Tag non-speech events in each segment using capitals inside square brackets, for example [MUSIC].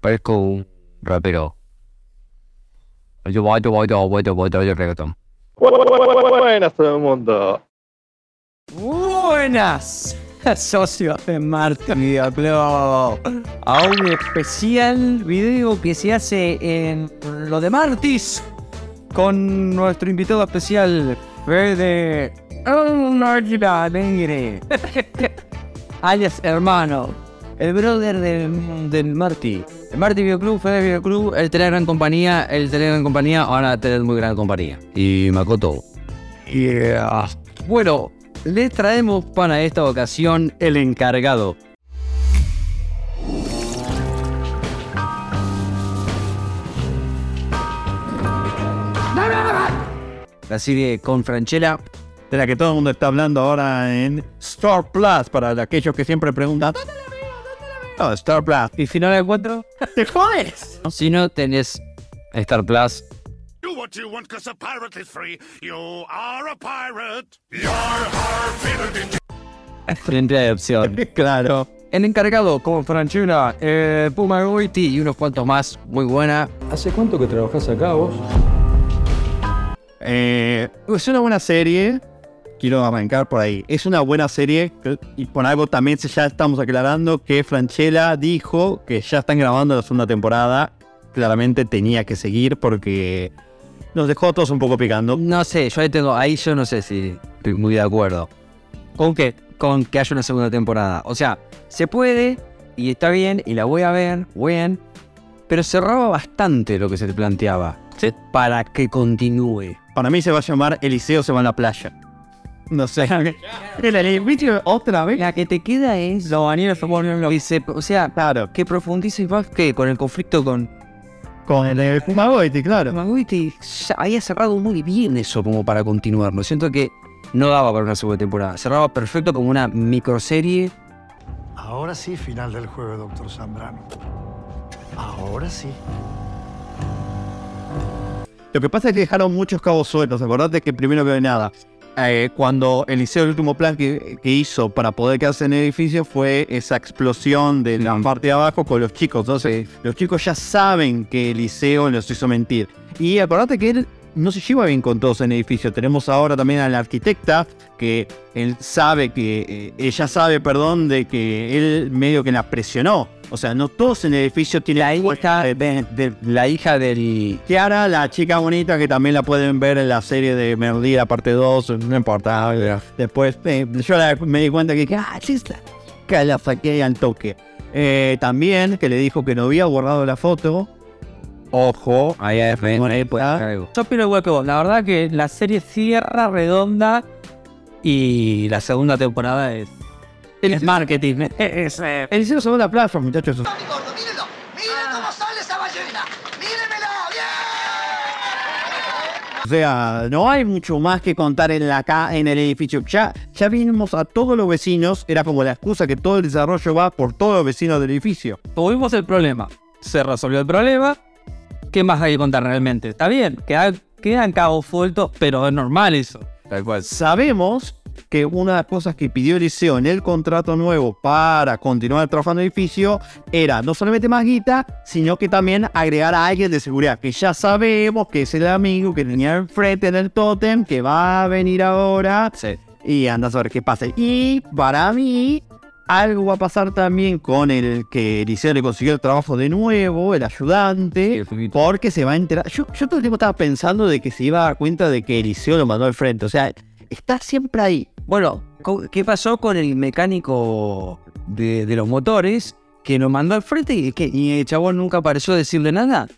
Parezco un rapero. Yo voy, yo voy, yo voy, yo voy, yo voy, reggaetón. Buenas todo el mundo. Buenas, socios de Marte Video Club. A un especial video que se hace en lo de Martis con nuestro invitado especial, Fede Alegre. [LAUGHS] alias hermano, el brother del, del Marty. El Marty Video Club, Fede Video Club, el tener gran compañía, el tener gran compañía, ahora tener muy gran compañía. Y Makoto. Yeah. Bueno, les traemos para esta ocasión el encargado. La serie con Franchella. de la que todo el mundo está hablando ahora en Star Plus, para aquellos que siempre preguntan, ¿dónde la No, Star Plus. Y si no la encuentro, [LAUGHS] ¡Te jodes! si no tenés Star Plus, Do what you want, cause a pirate is free. You are a pirate. You're our frente de opción. [LAUGHS] claro. El encargado con Franchella, eh, Puma Goiti y unos cuantos más, muy buena. ¿Hace cuánto que trabajás acá vos? Eh, es una buena serie. Quiero arrancar por ahí. Es una buena serie y por algo también ya estamos aclarando que Franchella dijo que ya están grabando la segunda temporada. Claramente tenía que seguir porque nos dejó a todos un poco picando. No sé, yo ahí tengo, ahí yo no sé si estoy muy de acuerdo. ¿Con qué? Con que haya una segunda temporada. O sea, se puede y está bien y la voy a ver, bien, pero cerraba bastante lo que se te planteaba. Para que continúe. Para mí se va a llamar Eliseo se va a la playa. No sé. El otra vez. La que te queda es los bañeros lo se, o sea, Claro, que profundice más que con el conflicto con con el Fumagoiti, claro. Ya había cerrado muy bien eso como para continuarlo. Siento que no daba para una segunda temporada. Cerraba perfecto como una microserie Ahora sí, final del juego, doctor Zambrano. Ahora sí. Lo que pasa es que dejaron muchos cabos sueltos. Acordate que primero que nada, eh, cuando Eliseo, el último plan que, que hizo para poder quedarse en el edificio fue esa explosión de la parte de abajo con los chicos. Entonces, los chicos ya saben que Eliseo los hizo mentir. Y acordate que él no se lleva bien con todos en el edificio. Tenemos ahora también a la arquitecta, que él sabe que, eh, ella sabe, perdón, de que él medio que la presionó. O sea, no todos en el edificio tienen La hija de, de- la hija del. Kiara, la chica bonita que también la pueden ver en la serie de Merlí, la parte 2, no importa. Después eh, yo la- me di cuenta que, ah, sí, está- que la saqué al toque. Eh, también que le dijo que no había borrado la foto. Ojo, Ahí es. Yo opino igual que vos. La verdad que la serie cierra redonda y la segunda temporada es, es marketing. Es, eh, el cielo se va a la plaza, muchachos. gordo, mírenlo. Miren cómo sale esa ballena. Mírenmela. Bien. O sea, no hay mucho más que contar en la ca en el edificio. Ya, ya vimos a todos los vecinos. Era como la excusa que todo el desarrollo va por todos los vecinos del edificio. tuvimos el problema. Se resolvió el problema. ¿Qué más hay que contar realmente? Está bien, queda- quedan cabos sueltos, pero es normal eso. Tal cual. Sabemos que una de las cosas que pidió Eliseo en el contrato nuevo para continuar trabajando en el edificio era no solamente más guita, sino que también agregar a alguien de seguridad, que ya sabemos que es el amigo que tenía enfrente en el tótem, que va a venir ahora Sí. y anda a ver qué pasa. Y para mí, algo va a pasar también con el que Eliseo le consiguió el trabajo de nuevo, el ayudante, porque se va a enterar. Yo, yo todo el tiempo estaba pensando de que se iba a dar cuenta de que Eliseo lo mandó al frente. O sea, está siempre ahí. Bueno, ¿qué pasó con el mecánico de, los motores que nos mandó al frente y, que, y el chabón nunca apareció a decirle nada?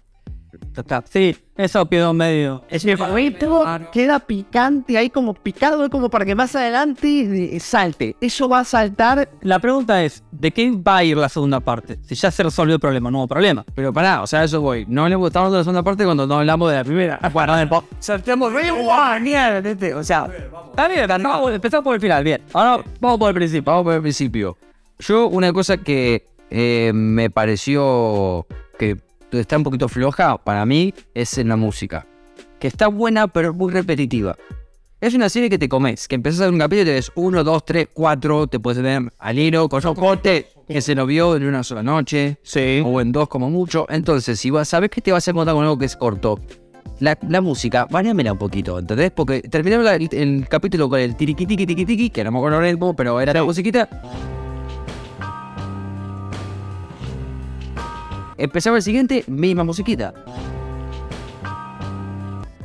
Sí, eso quedó medio. Ese favorito queda picante ahí como picado, como para que más adelante salte. Eso va a saltar. La pregunta es, ¿de qué va a ir la segunda parte? Si ya se resolvió el problema, nuevo problema. Pero pará, o sea, eso voy. No le gustamos de la segunda parte cuando no hablamos de la primera. [LAUGHS] Bueno, a ver, po- Saltamos re guay, ¿viste? O sea, está bien, no, empezamos por el final, bien. Ahora vamos por el principio. vamos por el principio. Yo, una cosa que eh, me pareció que está un poquito floja para mí es en la música. Que está buena, pero es muy repetitiva. Es una serie que te comes, que empezás a ver un capítulo y te ves uno, dos, tres, cuatro, te puedes ver al hilo, con soporte, que se lo vio en una sola noche, Sí. o en dos como mucho. Entonces, si vas, sabes que te vas a encontrar con algo que es corto, la, la música, variámela un poquito, ¿entendés? Porque terminaron la- el, el capítulo con el tiriqui tiki tiki, que no me acuerdo el ritmo, pero era la musiquita. Empezaba el siguiente, misma musiquita.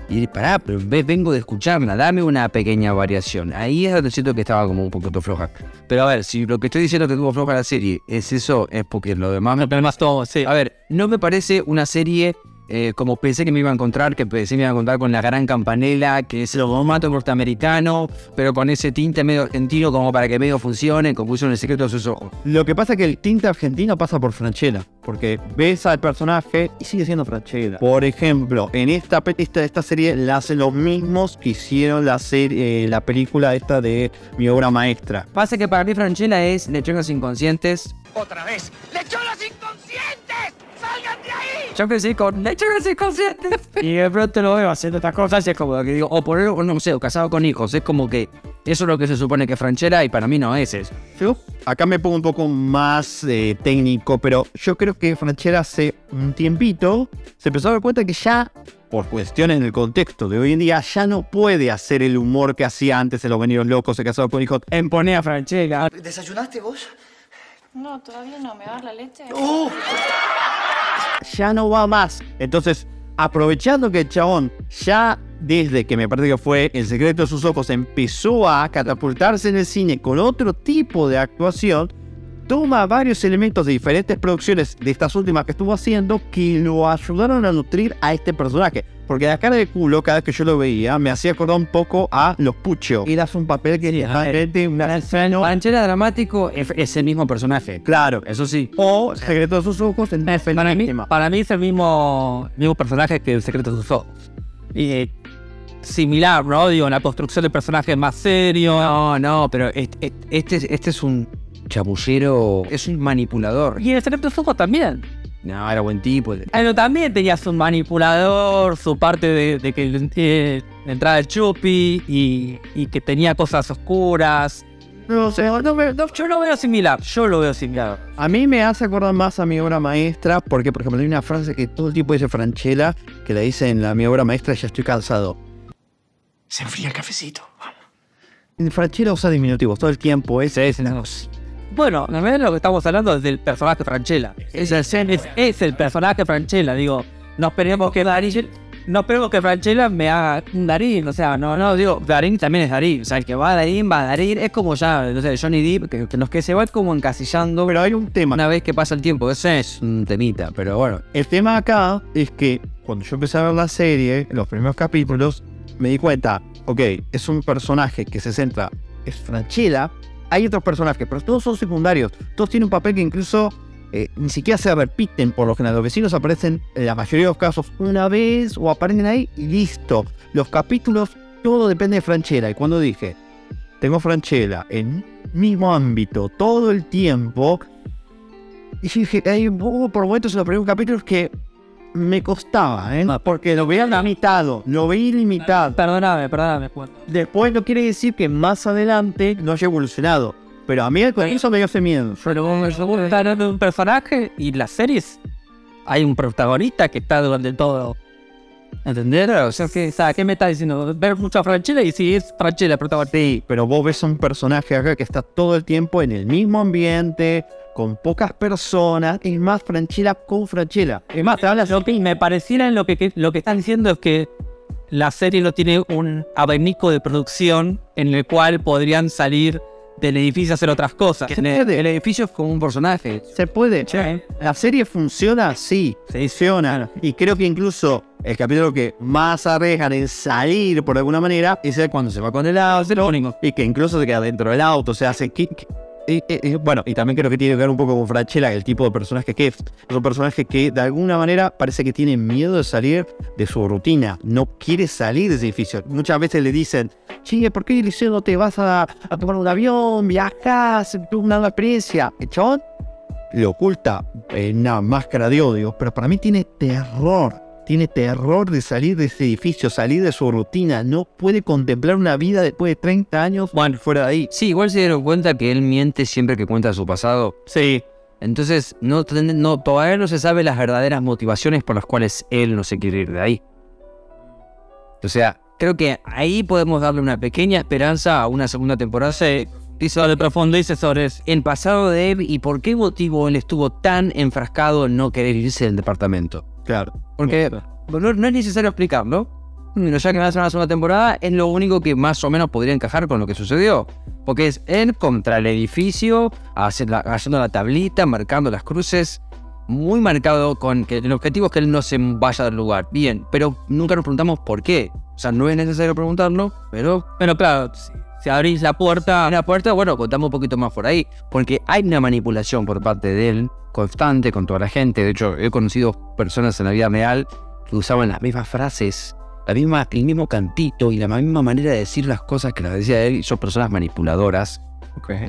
Y pará, pero ve- vengo de escucharla, dame una pequeña variación. Ahí es donde siento que estaba como un poquito floja. Pero a ver, si lo que estoy diciendo que tuvo floja la serie es eso, es porque lo demás me Además, todo, sí. a ver, no me parece una serie eh, como pensé que me iba a encontrar, que pensé que me iba a encontrar con la gran campanela, que es el formato norteamericano, pero con ese tinte medio argentino como para que medio funcione, como puso en el secreto de sus ojos. Lo que pasa es que el tinte argentino pasa por Franchella, porque ves al personaje y sigue siendo Franchella. Por ejemplo, en esta, esta, esta serie la hacen los mismos que hicieron la, serie, eh, la película esta de mi obra maestra. Pasa que para mí Franchella es lechones inconscientes. Otra vez. ¡Lechonas inconscientes! ¡Salgan de ahí! Yo crecí con lechones inconscientes. y de pronto lo veo haciendo estas cosas y es como que digo, o por o no sé, o casado con hijos. Es como que eso es lo que se supone que es Franchella y para mí no es eso. Yo acá me pongo un poco más eh, técnico, pero yo creo que Franchella hace un tiempito se empezó a dar cuenta que ya, por cuestiones en el contexto de hoy en día, ya no puede hacer el humor que hacía antes en Los Venidos Locos, se casado con hijos. Empone a Franchella. ¿Desayunaste vos? No, todavía no. ¿Me va a dar la leche? Ya no va más. Entonces, aprovechando que el chabón ya desde que me parece que fue El secreto de sus ojos empezó a catapultarse en el cine con otro tipo de actuación, toma varios elementos de diferentes producciones de estas últimas que estuvo haciendo que lo ayudaron a nutrir a este personaje. Porque la cara de culo, cada vez que yo lo veía, me hacía acordar un poco a Los Pucho. Y das un papel que a ver. realmente una asesino. Franchella dramático es, es el mismo personaje. Claro. Eso sí. O secreto de sus ojos en Para mí, para mí es el mismo, mismo personaje que el secreto de sus ojos. Y eh, similar, ¿no? Digo, la construcción del personaje es más serio. No, no, pero este, este, este es un chamullero, es un manipulador. Y el secreto de sus ojos también. No, era buen tipo. Pero también tenías un manipulador, su parte de, de que eh, entraba el chupi y, y que tenía cosas oscuras. No sé, no me- no- Yo lo veo similar, yo lo veo similar. A mí me hace acordar más a mi obra maestra, porque, por ejemplo, hay una frase que todo el tiempo dice Franchella, que la dice en la, mi obra maestra, ya estoy cansado. Se enfría el cafecito. En Franchella usa diminutivos todo el tiempo, es, es, es- Bueno, en realidad lo que estamos hablando es del personaje Franchella. Es, el- es, es el personaje Franchella, digo. No esperemos que Darín, no esperemos que Franchella me haga un Darín, o sea, no, no, digo, Darín también es Darín. O sea, el que va a Darín, va a Darín. Es como ya, no sé, Johnny Depp, que, que los que se van como encasillando. Pero hay un tema. Una vez que pasa el tiempo, ese es un temita, pero bueno. El tema acá es que cuando yo empecé a ver la serie, los primeros capítulos, me di cuenta, ok, es un personaje que se centra, es Franchella, hay otros personajes, pero todos son secundarios, todos tienen un papel que incluso eh, ni siquiera se repiten por lo general, los vecinos aparecen en la mayoría de los casos una vez o aparecen ahí y listo. Los capítulos, todo depende de Franchella, y cuando dije, tengo Franchella en mismo ámbito todo el tiempo, y dije, hay hubo por momentos en los primeros capítulos que me costaba, ¿eh? Porque lo veía limitado, lo veía ilimitado. Perdóname, perdóname. Juan. Después no quiere decir que más adelante no haya evolucionado. Pero a mí al comienzo me dio ese miedo. Pero está hablando de un personaje y las series hay un protagonista que está durante todo. ¿Entender? O sea, que, ¿qué me está diciendo? Ver mucho a Franchella y si es Franchella el protagonista. Sí, pero vos ves a un personaje acá que está todo el tiempo en el mismo ambiente, con pocas personas, es más Franchella con Franchella. Es más, te hablas Lo que me pareciera en lo que, que- lo que están diciendo es que la serie no tiene un abanico de producción en el cual podrían salir del edificio a hacer otras cosas. El, el edificio es como un personaje. Se puede. ¿La serie funciona? Sí, funciona. Y creo que incluso el capítulo que más arriesgan en salir por alguna manera es el cuando se va con el auto y que incluso se queda dentro del auto. O sea, que- bueno, y también creo que tiene que ver un poco con Franchella, el tipo de personaje que es. Un personaje que de alguna manera parece que tiene miedo de salir de su rutina. No quiere salir de ese edificio. Muchas veces le dicen, che, ¿por qué Eliseo te vas a, tomar un avión? Viajas, una nueva experiencia. El chabón le oculta en una máscara de odio, pero para mí tiene terror. Tiene terror de salir de ese edificio, salir de su rutina, no puede contemplar una vida después de 30 años Bueno, fuera de ahí. Sí, igual se dieron cuenta que él miente siempre que cuenta su pasado. sí. Entonces, no, todavía no se sabe las verdaderas motivaciones por las cuales él no se quiere ir de ahí. O sea, creo que ahí podemos darle una pequeña esperanza a una segunda temporada. Sí. Dice, le profundice sobre eso. El pasado de Eve y por qué motivo él estuvo tan enfrascado en no querer irse del departamento. Claro. Porque no, no es necesario explicarlo. Pero ya que van a hacer una segunda temporada, es lo único que más o menos podría encajar con lo que sucedió. Porque es él contra el edificio, la- haciendo la tablita, marcando las cruces. Muy marcado con que el objetivo es que él no se vaya del lugar. Bien, pero nunca nos preguntamos por qué. O sea, no es necesario preguntarlo, pero Pero claro, si, si abrís la puerta, la puerta, bueno, contamos un poquito más por ahí. Porque hay una manipulación por parte de él, constante con toda la gente. De hecho, he conocido personas en la vida real que usaban las mismas frases, la misma, el mismo cantito y la misma manera de decir las cosas que las decía él. Y son personas manipuladoras.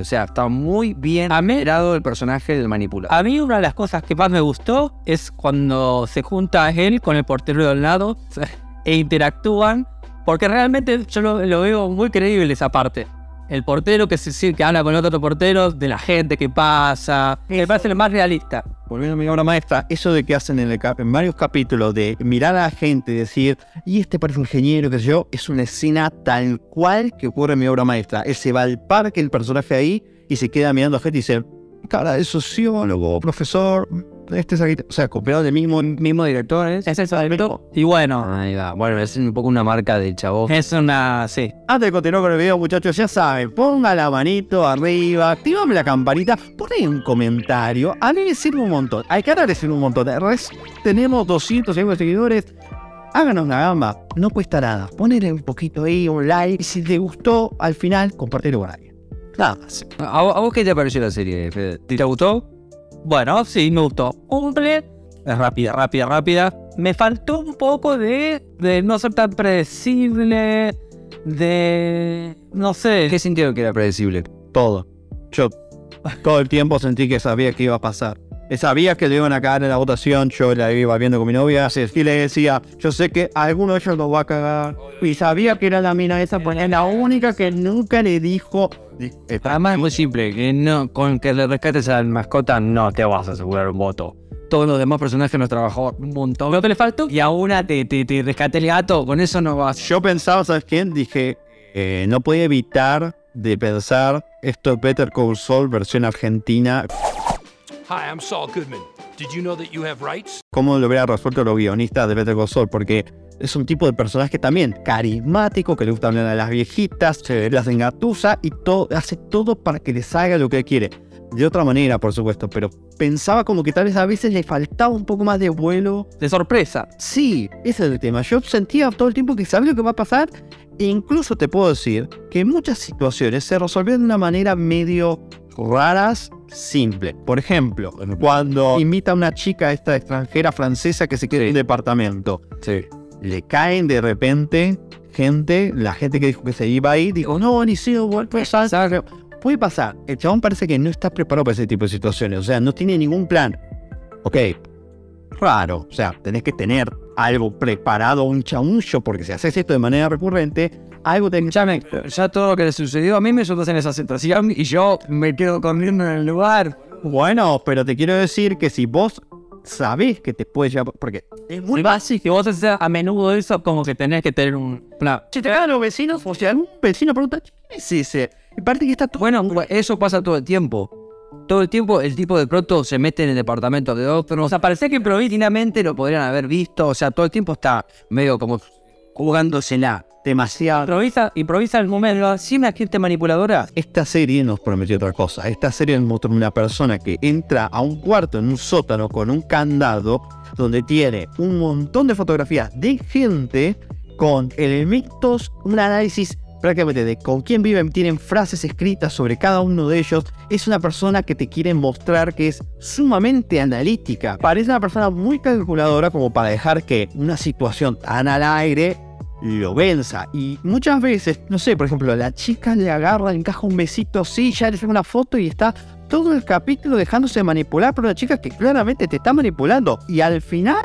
O sea, está muy bien A mí- generado el personaje del manipulador. A mí una de las cosas que más me gustó es cuando se junta él con el portero de al lado [LAUGHS] e interactúan, porque realmente yo lo, lo veo muy creíble esa parte. El portero que, se, que habla con otro portero, de la gente que pasa, me parece lo más realista. Volviendo a mi obra maestra, eso de que hacen en, el cap- en varios capítulos de mirar a la gente y decir, y este parece un ingeniero, qué sé yo, es una escena tal cual que ocurre en mi obra maestra. Él se va al parque, el personaje ahí, y se queda mirando a gente y dice, cara de sociólogo, profesor, este es aquí. O sea, copiado del mismo. Mismo director, ¿eh? Es eso, Y bueno, Ahí va. Bueno, es un poco una marca del chavo. es una. Sí. Antes de continuar con el video, muchachos, ya saben, ponga la manito arriba, activame la campanita, ponen un comentario. A mí me sirve un montón. Canal le sirve un montón. Res- tenemos 200 y algo de seguidores. Háganos la gamba, no cuesta nada. Poner un poquito ahí, un like. Y si te gustó, al final, compartirlo con alguien. Nada más. ¿A, vo- a vos qué te pareció la serie, Fede? ¿Te gustó? Bueno, sí, me gustó. Cumple. Es rápida, rápida, rápida. Me faltó un poco de, de no ser tan predecible. De. No sé. ¿Qué sentido que era predecible? Todo. Yo todo el tiempo sentí que sabía que iba a pasar. Sabía que le iban a cagar en la votación, yo la iba viendo con mi novia y le decía, yo sé que alguno de ellos lo va a cagar. Y sabía que era la mina esa, pues es la única que nunca le dijo... Además es muy simple, que no, con que le rescates a la mascota no te vas a asegurar un voto. Todos los demás personajes nos trabajó un montón. Lo que le faltó. Y a una te, te, te rescate el gato, con eso no vas. Yo pensaba, ¿sabes quién? Dije, eh, no podía evitar de pensar, esto es Better Call Saul versión argentina, Hi, I'm Saul Goodman. Did you know that you have rights? cómo lo hubiera resuelto los guionistas de Better Call Saul, porque es un tipo de personaje también carismático, que le gusta hablar a las viejitas, se las engatusa y todo, hace todo para que le salga lo que quiere. De otra manera, por supuesto, pero pensaba como que tal vez a veces le faltaba un poco más de vuelo. De sorpresa. Sí, ese es el tema. Yo sentía todo el tiempo que sabía lo que va a pasar e incluso te puedo decir que en muchas situaciones se resolvieron de una manera medio raras, simple. Por ejemplo, cuando invita a una chica esta extranjera francesa que se queda en un departamento, Sí. le caen de repente gente, la gente que dijo que se iba ahí, dijo, no, ni siquiera vuelve a pasar. Puede pasar. El chabón parece que no está preparado para ese tipo de situaciones, o sea, no tiene ningún plan. Ok, raro, o sea, tenés que tener algo preparado, un chamucho, porque si haces esto de manera recurrente, algo tenés Ya, me- ya todo lo que le sucedió a mí me sucedió en esa situación y yo me quedo corriendo en el lugar. Bueno, pero te quiero decir que si vos sabés que te puede llevar, porque es muy básico. Si vos haces a menudo eso, como que tenés que tener un plan. Si te cagan los vecinos, o sea, algún vecino pregunta, ¿quién es ese? Y parece que está todo. Bueno, eso pasa todo el tiempo. Todo el tiempo el tipo de pronto se mete en el departamento de otro. O sea, parecía que improvisó. Divinamente lo podrían haber visto. O sea, todo el tiempo está medio como jugándosela. Demasiado. Improvisa, improvisa el momento. ¿Sí una gente manipuladora? Esta serie nos prometió otra cosa. Esta serie nos mostró una persona que entra a un cuarto en un sótano con un candado donde tiene un montón de fotografías de gente con elementos, un análisis prácticamente de con quién viven, tienen frases escritas sobre cada uno de ellos. Es una persona que te quiere mostrar que es sumamente analítica. Parece una persona muy calculadora como para dejar que una situación tan al aire lo venza. Y muchas veces, no sé, por ejemplo, la chica le agarra, encaja un besito así, ya le saca una foto y está todo el capítulo dejándose manipular por una chica que claramente te está manipulando. Y al final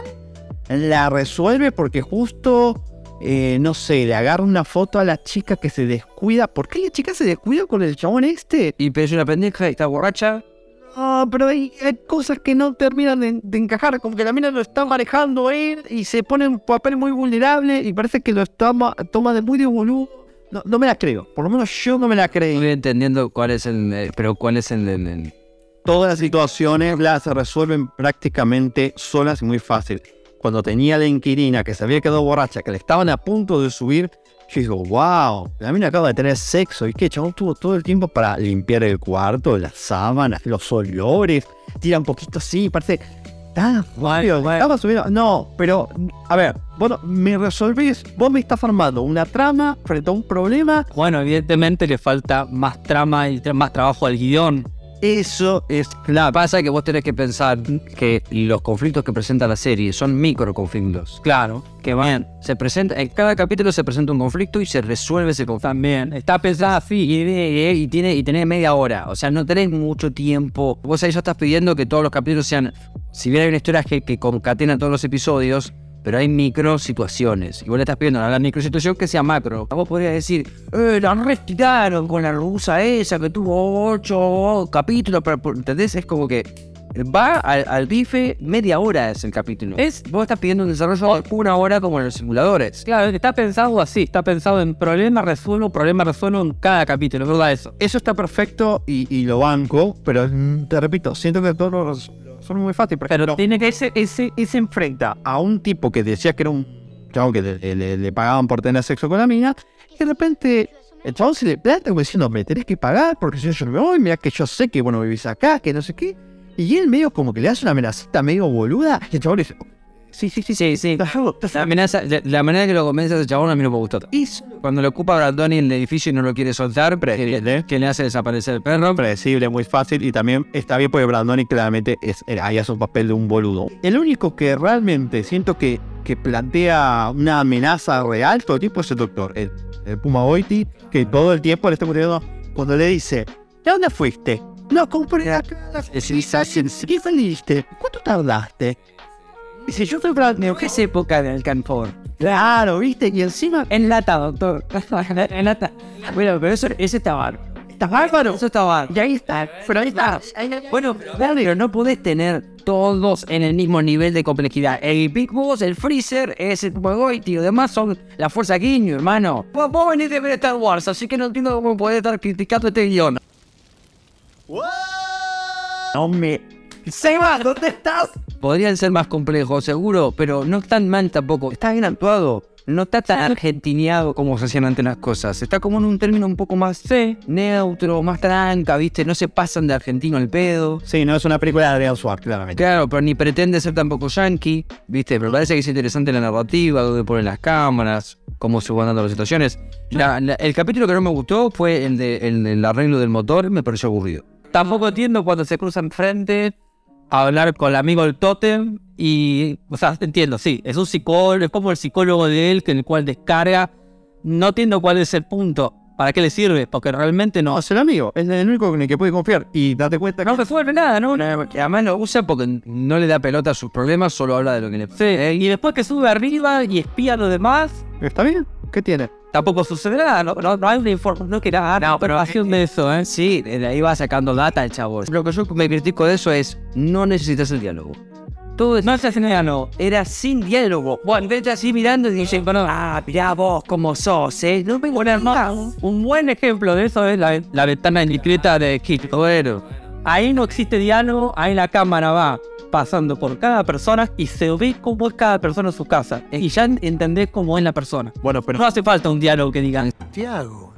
la resuelve porque justo, eh, no sé, le agarra una foto a la chica que se descuida. ¿Por qué la chica se descuida con el chabón este? Y pero es una pendeja y está borracha. No, pero hay, hay cosas que no terminan de, de encajar, como que la mina lo está manejando él y se pone en un papel muy vulnerable y parece que lo toma, toma de muy de boludo. No, no me la creo, por lo menos yo no me la creo. Estoy entendiendo cuál es el. eh, pero cuál es el. el- el- Todas las situaciones las resuelven prácticamente solas y muy fácil. Cuando tenía la inquilina que se había quedado borracha, que le estaban a punto de subir, yo digo, wow, la mina acaba de tener sexo. ¿Y qué? Chabón tuvo todo el tiempo para limpiar el cuarto, las sábanas, los olores, tira un poquito así, parece tan rápido. Estaba subiendo. No, pero, a ver, bueno, me resolvís, vos me estás formando una trama frente a un problema. Bueno, evidentemente le falta más trama y tra- más trabajo al guion. Eso es clave. Pasa que vos tenés que pensar que los conflictos que presenta la serie son microconflictos. Claro, que van. Se presenta, en cada capítulo se presenta un conflicto y se resuelve ese conflicto. También. Está pensada así. Y, y- y tiene, y tenés media hora, o sea, no tenés mucho tiempo. Vos ahí ya estás pidiendo que todos los capítulos sean, si bien hay una historia que, que concatena todos los episodios, pero hay micro situaciones. Y vos le estás pidiendo a la micro situación que sea macro. Vos podrías decir, eh, la retiraron con la rusa esa que tuvo ocho capítulos, pero, ¿entendés? Es como que va al, al bife, media hora es el capítulo. Es, vos estás pidiendo un desarrollo de una hora como en los simuladores. Claro, está pensado así. Está pensado en problema, resuelvo, problema, resuelvo en cada capítulo. Es verdad eso. Eso está perfecto y, y lo banco, pero te repito, siento que todo lo res- son muy fácil. Por Pero tiene que ese, ese, ese enfrenta. a un tipo que decía que era un chabón que le, le- le pagaban por tener sexo con la mina, y de repente el chabón se le planta como diciendo, me tenés que pagar porque si no yo no me voy, mira que yo sé que bueno vivís acá, que no sé qué. Y él medio como que le hace una amenazita medio boluda, y el chabón le dice, sí, sí, sí, Sí, sí. La, hago". amenaza, la, la manera que lo convence a ese chabón a mí no me gustó. Eso Cuando lo ocupa Brandoni en el edificio y no lo quiere soltar, que, que le hace desaparecer el perro. predecible, muy fácil y también está bien porque Brandoni claramente es, eh, ahí hace un papel de un boludo. El único que realmente siento que, que plantea una amenaza real todo el tiempo es el doctor, el, el Puma Boiti, que todo el tiempo le está muriendo cuando le dice, ¿de dónde fuiste? No, compré la ¿Qué saliste? ¿Cuánto tardaste? Dice, yo soy Brandoni. ¿Qué es época de Alcanfor? Claro, ¿viste? Y encima En lata, doctor. [LAUGHS] en lata. Bueno, pero eso, ese está bárbaro. está bárbaro. Eso está bárbaro. Y ahí está, pero ahí está. Bueno, pero no podés tener todos en el mismo nivel de complejidad. El Big Boss, el Freezer, es el Pumagoiti y los demás son la Fuerza Guiño, hermano. Vos, vos venís de ver Star Wars, así que no entiendo cómo podés estar criticando este guion. No me... Seba, ¿dónde estás? Podrían ser más complejos, seguro, pero no están mal tampoco. Está bien actuado. No está tan argentineado como se hacían antes las cosas. Está como en un término un poco más Sí. neutro, más tranca, ¿viste? No se pasan de argentino al pedo. Sí, no es una película de Adrián Suárez, claramente. Claro, pero ni pretende ser tampoco yankee, ¿viste? Pero parece que es interesante la narrativa, dónde ponen las cámaras, cómo se van dando las situaciones. La- la- el capítulo que no me gustó fue el, de, el del arreglo del motor, me pareció aburrido. Tampoco entiendo cuando se cruzan frente hablar con el amigo del tótem y, o sea, entiendo, sí, es un psicólogo, es como el psicólogo de él, que en el cual descarga. No entiendo cuál es el punto, para qué le sirve, porque realmente no, es el amigo, es el único en el que puede confiar. Y date cuenta que no resuelve nada, ¿no? Que además lo usa porque no le da pelota a sus problemas, solo habla de lo que le Sí, y después que sube arriba y espía a los demás, está bien. ¿Qué tiene? Tampoco sucede nada, no, no, no hay una información, no que nada, no, información de eso, ¿eh? Sí, de ahí va sacando data el chavo. Lo que yo me critico de eso es, no necesitas el diálogo. Todo No se hace nada, no. era sin diálogo. Bueno, vete así mirando y dice, bueno, ah, mirá vos cómo sos, ¿eh? No me hermano- un buen ejemplo de eso es la, la ventana indiscreta de Kit. Bueno, Ahí no existe diálogo, ahí la cámara va pasando por cada persona y se ve cómo es cada persona en su casa. Y ya entendés cómo es la persona. Bueno, pero No hace falta un diálogo que digan. Tiago,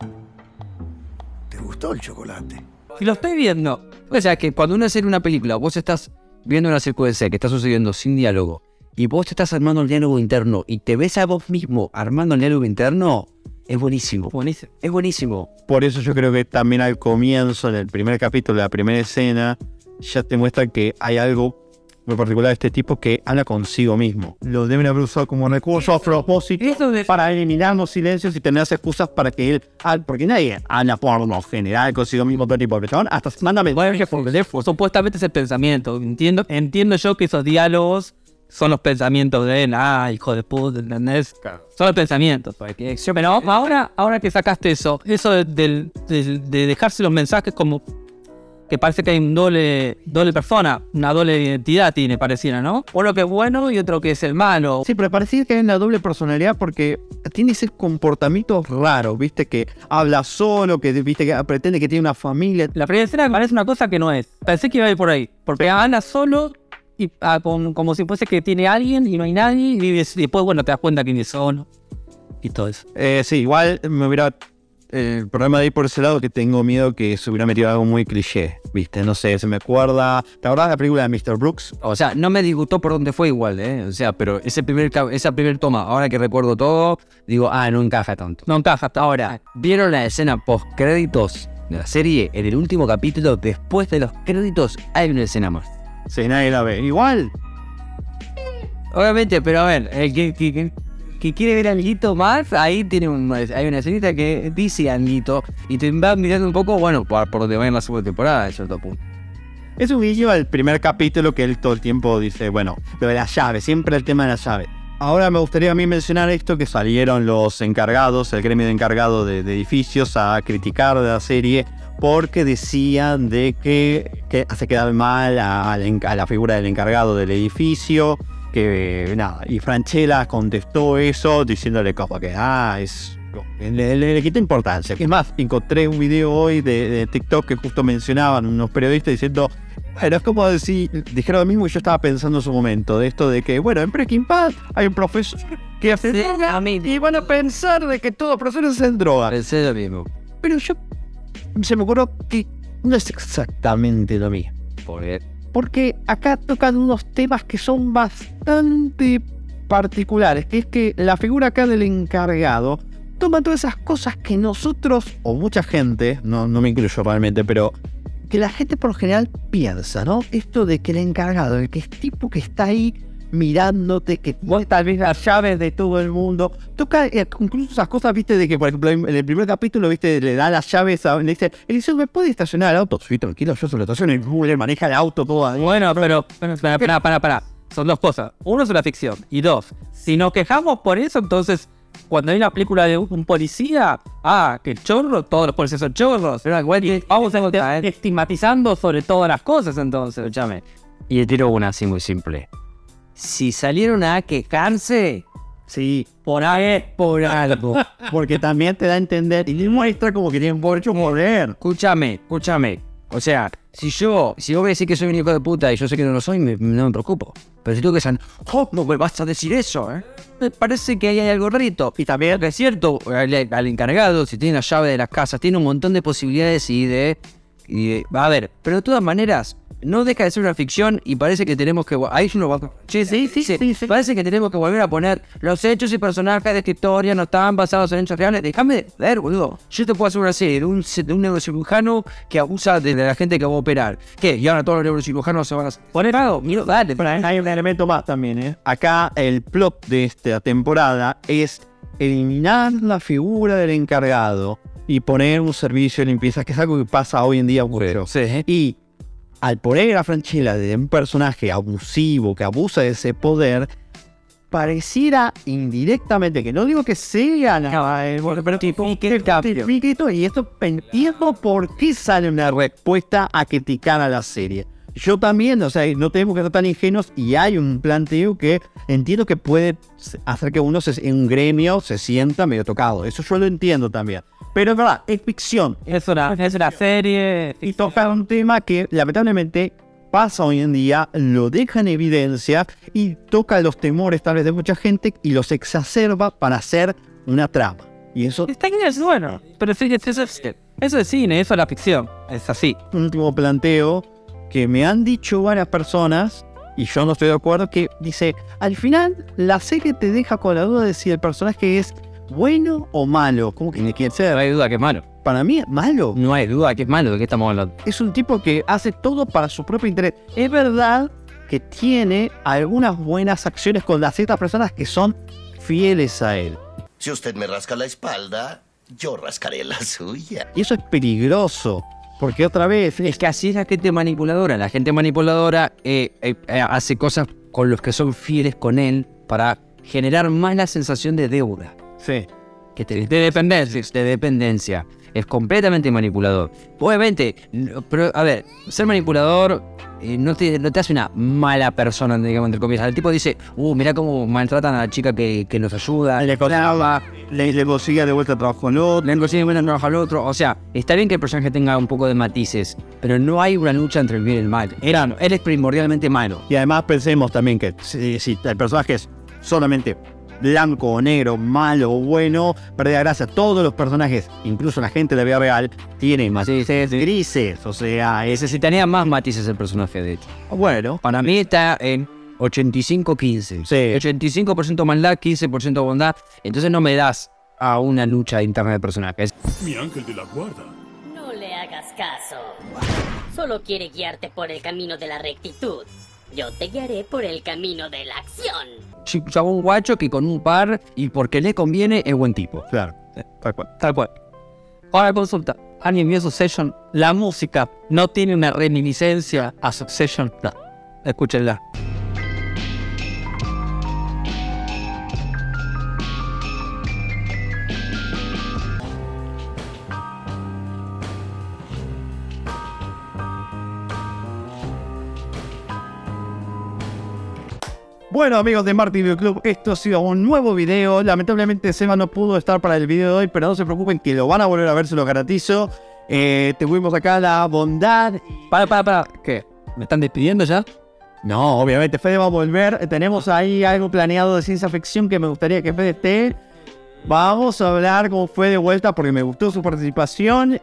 ¿te gustó el chocolate? Si lo estoy viendo, o sea que cuando uno hace una película, vos estás viendo una secuencia que está sucediendo sin diálogo y vos te estás armando el diálogo interno y te ves a vos mismo armando el diálogo interno, es buenísimo. buenísimo. Es buenísimo. por eso yo creo que también al comienzo, en el primer capítulo, la primera escena, ya te muestra que hay algo muy particular de este tipo que habla consigo mismo. Lo deben haber usado como recurso a propósito de para eliminar los silencios y tener las excusas para que él. ah, Porque nadie habla por lo general consigo mismo todo tipo. Pero hasta mándame. Bueno, que por teléfono, supuestamente es el pensamiento. Entiendo, entiendo yo que esos diálogos son los pensamientos de él. Ah, hijo de puta, ¿entendés? Son los pensamientos. Porque, pero ahora, ahora que sacaste eso, eso de, de dejarse los mensajes como que parece que hay un doble, doble persona, una doble identidad tiene, pareciera, ¿no? Uno que es bueno y otro que es el malo. Sí, pero parecía que hay una doble personalidad porque tiene ese comportamiento raro, viste, que habla solo, que viste que pretende que tiene una familia. La primera escena parece una cosa que no es. Pensé que iba a ir por ahí. Porque anda solo y ah, con- como si fuese que tiene alguien y no hay nadie. Y des- después, bueno, te das cuenta vive solo. Y todo eso. Eh, sí, igual me hubiera. El problema de ir por ese lado que tengo miedo que se hubiera metido algo muy cliché, viste, no sé, se me acuerda. ¿Te acordás de la película de Mr. Brooks? O sea, no me disgustó por dónde fue igual, ¿eh? O sea, pero ese primer, esa primer toma, ahora que recuerdo todo, digo, ah, no encaja tanto. No encaja hasta Ahora, ¿vieron la escena post créditos de la serie? En el último capítulo, después de los créditos, hay una escena más. Sí, nadie la ve. Igual, Obviamente, pero a ver, el que, que- quiere ver a Anguito más, ahí tiene un, hay una escenita que dice Anguito y te va mirando un poco, bueno, por, por donde va en la segunda temporada, de cierto punto. es un guiño al primer capítulo que él todo el tiempo dice, bueno, lo de la llave, siempre el tema de la llave. Ahora me gustaría a mí mencionar esto que salieron los encargados, el gremio de encargado de, edificios a criticar de la serie porque decían de que, que hace quedar mal a, al en- a la figura del encargado del edificio, que nada, y Franchella contestó eso diciéndole como que, ah, es... Le, le- le quita importancia. Es más, encontré un video hoy de, de TikTok que justo mencionaban unos periodistas diciendo, bueno, es como decir, dijeron lo mismo que yo estaba pensando en su momento, de esto de que, bueno, en Breaking Bad hay un profesor que hace droga y van a pensar de que todos los profesores hacen droga. Pensé lo mismo. Pero yo se me ocurrió que no es exactamente lo mismo. Porque Porque acá tocan unos temas que son bastante particulares, que es que la figura acá del encargado toma todas esas cosas que nosotros, o mucha gente, no, no me incluyo realmente, pero que la gente por lo general piensa, ¿no? Esto de que el encargado, el que es tipo que está ahí mirándote, que vos tal vez las llaves de todo el mundo, toca eh, incluso esas cosas, viste, de que por ejemplo en el primer capítulo, viste, le da las llaves a, le dice, Eliseo, ¿me puede estacionar el auto? Sí, tranquilo, yo se lo estaciono y uh, le maneja el auto todo ahí. Bueno, pero, pero, para, para, para, para. Son dos cosas. Uno es una ficción. Y dos, si nos quejamos por eso, entonces, cuando hay una película de un policía, ah, que chorro, todos los policías son chorros. Y Vamos a estar estigmatizando sobre todas las cosas, entonces. Escúchame. Y le tiro una así muy simple. Si salieron a quejarse, Sí, por ahí, por algo. [LAUGHS] porque también te da a entender y le muestra como que tienen por hecho morir. Escúchame, escúchame. O sea, si yo, si vos me decís que soy un hijo de puta y yo sé que no lo soy, me- no me preocupo. Pero si tú que dicen, oh, no me vas a decir eso, ¿eh? Me parece que ahí hay algo rarito. Y también Que es cierto, al, al encargado, si tiene la llave de las casas, tiene un montón de posibilidades y de, y de- A ver, pero de todas maneras, no deja de ser una ficción y parece que tenemos que. Ahí uno va. Sí, sí, sí, sí, Parece que tenemos que volver a poner los hechos y personajes de esta historia no estaban basados en hechos reales. Déjame ver, boludo. Yo te puedo hacer una serie de un, de un neurocirujano que abusa de, la gente que va a operar. ¿Qué? ¿Y ahora todos los neurocirujanos se van a poner algo? Mira, dale, Pero hay un elemento más también, ¿eh? Acá el plot de esta temporada es eliminar la figura del encargado y poner un servicio de limpieza, que es algo que pasa hoy en día mucho. Sí. Y al poner a Franchella de un personaje abusivo que abusa de ese poder, pareciera indirectamente, que no digo que sea nada, eh, bueno, pero y esto entiendo por qué sale una respuesta a criticar a la serie. Yo también, o sea, no tenemos que ser tan ingenuos y hay un planteo que entiendo que puede hacer que uno se- en un gremio se sienta medio tocado. Eso yo lo entiendo también. Pero es verdad, es ficción. Es una, es una serie. Y toca un tema que lamentablemente pasa hoy en día, lo deja en evidencia y toca los temores tal vez de mucha gente y los exacerba para hacer una trama. Y eso Está bien, es bueno. Pero sí, eso, es, eso es cine, eso es la ficción. Es así. un último planteo que me han dicho varias personas, y yo no estoy de acuerdo, que dice, al final la serie te deja con la duda de si el personaje es bueno o malo. ¿Cómo que quiere No ser? hay duda que es malo. Para mí es malo. No hay duda que es malo. ¿De qué estamos hablando? Es un tipo que hace todo para su propio interés. Es verdad que tiene algunas buenas acciones con las ciertas personas que son fieles a él. Si usted me rasca la espalda, yo rascaré la suya. Y eso es peligroso. Porque otra vez, Es que así es la gente manipuladora. La gente manipuladora eh, eh, eh, hace cosas con los que son fieles con él para generar más la sensación de deuda. Sí. Que te, de dependencia. De dependencia. Es completamente manipulador. Obviamente, pero a ver, ser manipulador eh, no, te, no te hace una mala persona, digamos, entre comillas. El tipo dice, uh, mira cómo maltratan a la chica que, que nos ayuda. Le, consigue- le, le consigue de vuelta trabajo al otro. Le consigue buena trabajo al otro. O sea, está bien que el personaje tenga un poco de matices, pero no hay una lucha entre el bien y el mal. Era, él es primordialmente malo. Y además pensemos también que si, si el personaje es solamente blanco o negro, malo o bueno, pérdida de gracia. Todos los personajes, incluso la gente de la vida real, tienen matices grises. O sea, es, Necesitaría más matices el personaje, de hecho. bueno. Para mí está en 85-15. Sí. 85% maldad, 15% bondad. Entonces no me das a una lucha interna de personajes. Mi ángel de la guarda. No le hagas caso. Solo quiere guiarte por el camino de la rectitud. Yo te guiaré por el camino de la acción. Ch- Chabón guacho que con un par y porque le conviene es buen tipo. Claro, tal cual. Tal cual. Ahora consulta. Vio Succession. La música no tiene una reminiscencia a Succession. No. Escúchenla. Bueno amigos de Marty Video Club, esto ha sido un nuevo video. Lamentablemente Seba no pudo estar para el video de hoy, pero no se preocupen que lo van a volver a ver, se lo garantizo. Eh, tuvimos acá la bondad. Para, para, para. ¿Qué? ¿Me están despidiendo ya? No, obviamente Fede va a volver. Tenemos ahí algo planeado de ciencia ficción que me gustaría que Fede esté. Vamos a hablar cómo fue de vuelta porque me gustó su participación.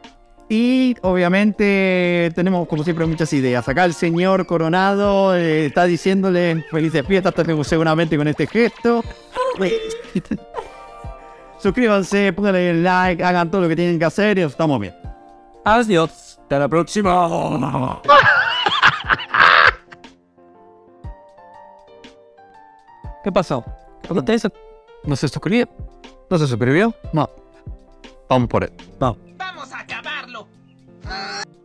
Y obviamente tenemos como siempre muchas ideas. Acá el señor Coronado eh, está diciéndole felices fiestas seguramente con este gesto. [LAUGHS] Suscríbanse, pónganle like, hagan todo lo que tienen que hacer y estamos bien. Adiós. Hasta la próxima. ¿Qué pasó? ¿Por qué eso? ¿No se suscribió? ¿No se suscribió? No. Vamos por él. Vamos. Vamos a Bye.